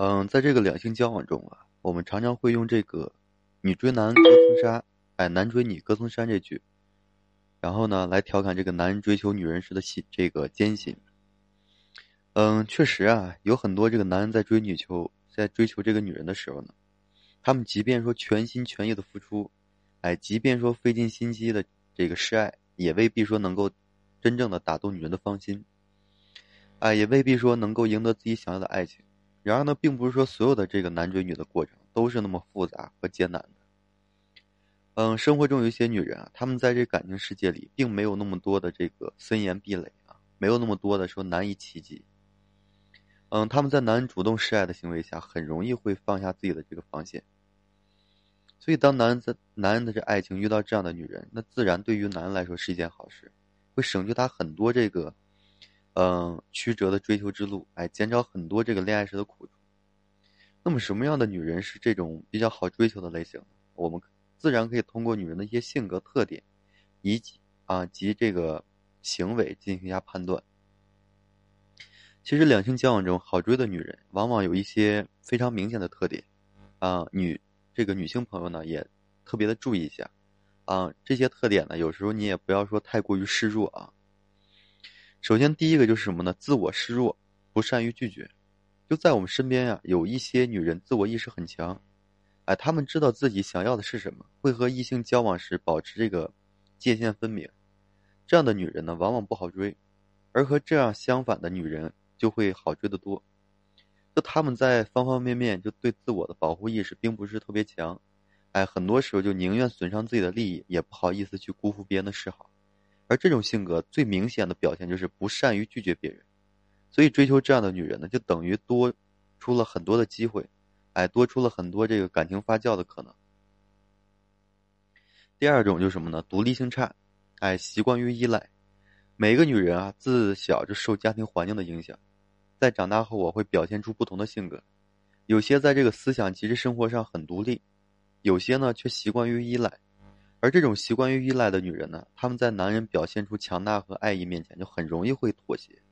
嗯，在这个两性交往中啊，我们常常会用这个“女追男隔层纱，哎，男追女隔层山”这句，然后呢，来调侃这个男人追求女人时的辛这个艰辛。嗯，确实啊，有很多这个男人在追女求，在追求这个女人的时候呢，他们即便说全心全意的付出，哎，即便说费尽心机的这个示爱，也未必说能够真正的打动女人的芳心，哎，也未必说能够赢得自己想要的爱情。然而呢，并不是说所有的这个男追女的过程都是那么复杂和艰难的。嗯，生活中有一些女人啊，她们在这感情世界里并没有那么多的这个森严壁垒啊，没有那么多的说难以企及。嗯，他们在男人主动示爱的行为下，很容易会放下自己的这个防线。所以，当男人在男人的这爱情遇到这样的女人，那自然对于男人来说是一件好事，会省去他很多这个。嗯，曲折的追求之路，哎，减少很多这个恋爱时的苦。那么，什么样的女人是这种比较好追求的类型？我们自然可以通过女人的一些性格特点，以及啊及这个行为进行一下判断。其实，两性交往中好追的女人，往往有一些非常明显的特点啊。女这个女性朋友呢，也特别的注意一下啊。这些特点呢，有时候你也不要说太过于示弱啊。首先，第一个就是什么呢？自我示弱，不善于拒绝。就在我们身边呀，有一些女人自我意识很强，哎，她们知道自己想要的是什么，会和异性交往时保持这个界限分明。这样的女人呢，往往不好追，而和这样相反的女人就会好追得多。就她们在方方面面就对自我的保护意识并不是特别强，哎，很多时候就宁愿损伤自己的利益，也不好意思去辜负别人的示好。而这种性格最明显的表现就是不善于拒绝别人，所以追求这样的女人呢，就等于多出了很多的机会，哎，多出了很多这个感情发酵的可能。第二种就是什么呢？独立性差，哎，习惯于依赖。每个女人啊，自小就受家庭环境的影响，在长大后我会表现出不同的性格，有些在这个思想及实生活上很独立，有些呢却习惯于依赖。而这种习惯于依赖的女人呢，她们在男人表现出强大和爱意面前，就很容易会妥协。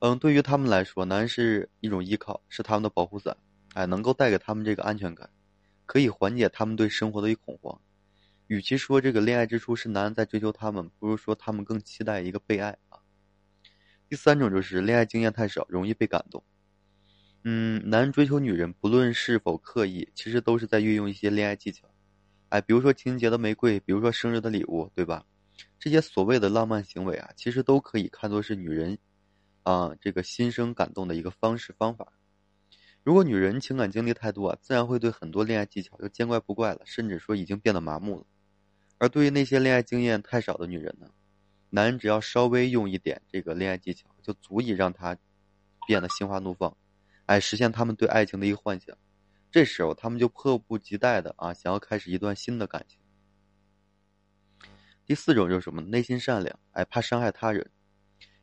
嗯，对于他们来说，男人是一种依靠，是他们的保护伞，哎，能够带给他们这个安全感，可以缓解他们对生活的一恐慌。与其说这个恋爱之初是男人在追求他们，不如说他们更期待一个被爱啊。第三种就是恋爱经验太少，容易被感动。嗯，男人追求女人，不论是否刻意，其实都是在运用一些恋爱技巧。哎，比如说情人节的玫瑰，比如说生日的礼物，对吧？这些所谓的浪漫行为啊，其实都可以看作是女人，啊，这个心生感动的一个方式方法。如果女人情感经历太多啊，自然会对很多恋爱技巧就见怪不怪了，甚至说已经变得麻木了。而对于那些恋爱经验太少的女人呢，男人只要稍微用一点这个恋爱技巧，就足以让她变得心花怒放，哎，实现他们对爱情的一个幻想。这时候，他们就迫不及待的啊，想要开始一段新的感情。第四种就是什么？内心善良，哎，怕伤害他人。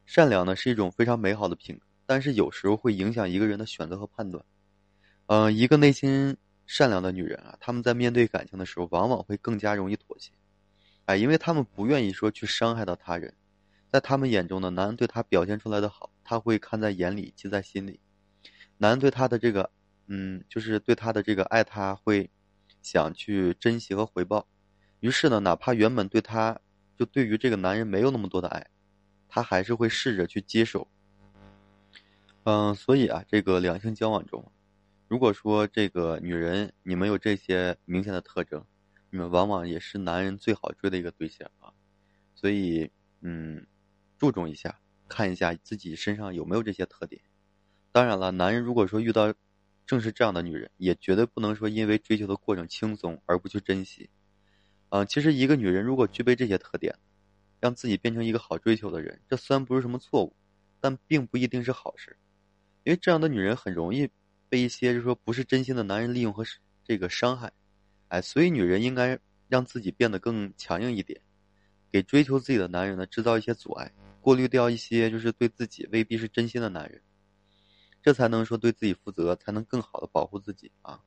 善良呢是一种非常美好的品格，但是有时候会影响一个人的选择和判断。嗯，一个内心善良的女人啊，她们在面对感情的时候，往往会更加容易妥协，哎，因为她们不愿意说去伤害到他人。在他们眼中呢，男人对她表现出来的好，他会看在眼里，记在心里。男人对她的这个。嗯，就是对他的这个爱，他会想去珍惜和回报。于是呢，哪怕原本对他就对于这个男人没有那么多的爱，他还是会试着去接受。嗯，所以啊，这个两性交往中，如果说这个女人你们有这些明显的特征，你们往往也是男人最好追的一个对象啊。所以，嗯，注重一下，看一下自己身上有没有这些特点。当然了，男人如果说遇到。正是这样的女人，也绝对不能说因为追求的过程轻松而不去珍惜。啊，其实一个女人如果具备这些特点，让自己变成一个好追求的人，这虽然不是什么错误，但并不一定是好事。因为这样的女人很容易被一些就是说不是真心的男人利用和这个伤害。哎，所以女人应该让自己变得更强硬一点，给追求自己的男人呢制造一些阻碍，过滤掉一些就是对自己未必是真心的男人。这才能说对自己负责，才能更好的保护自己啊。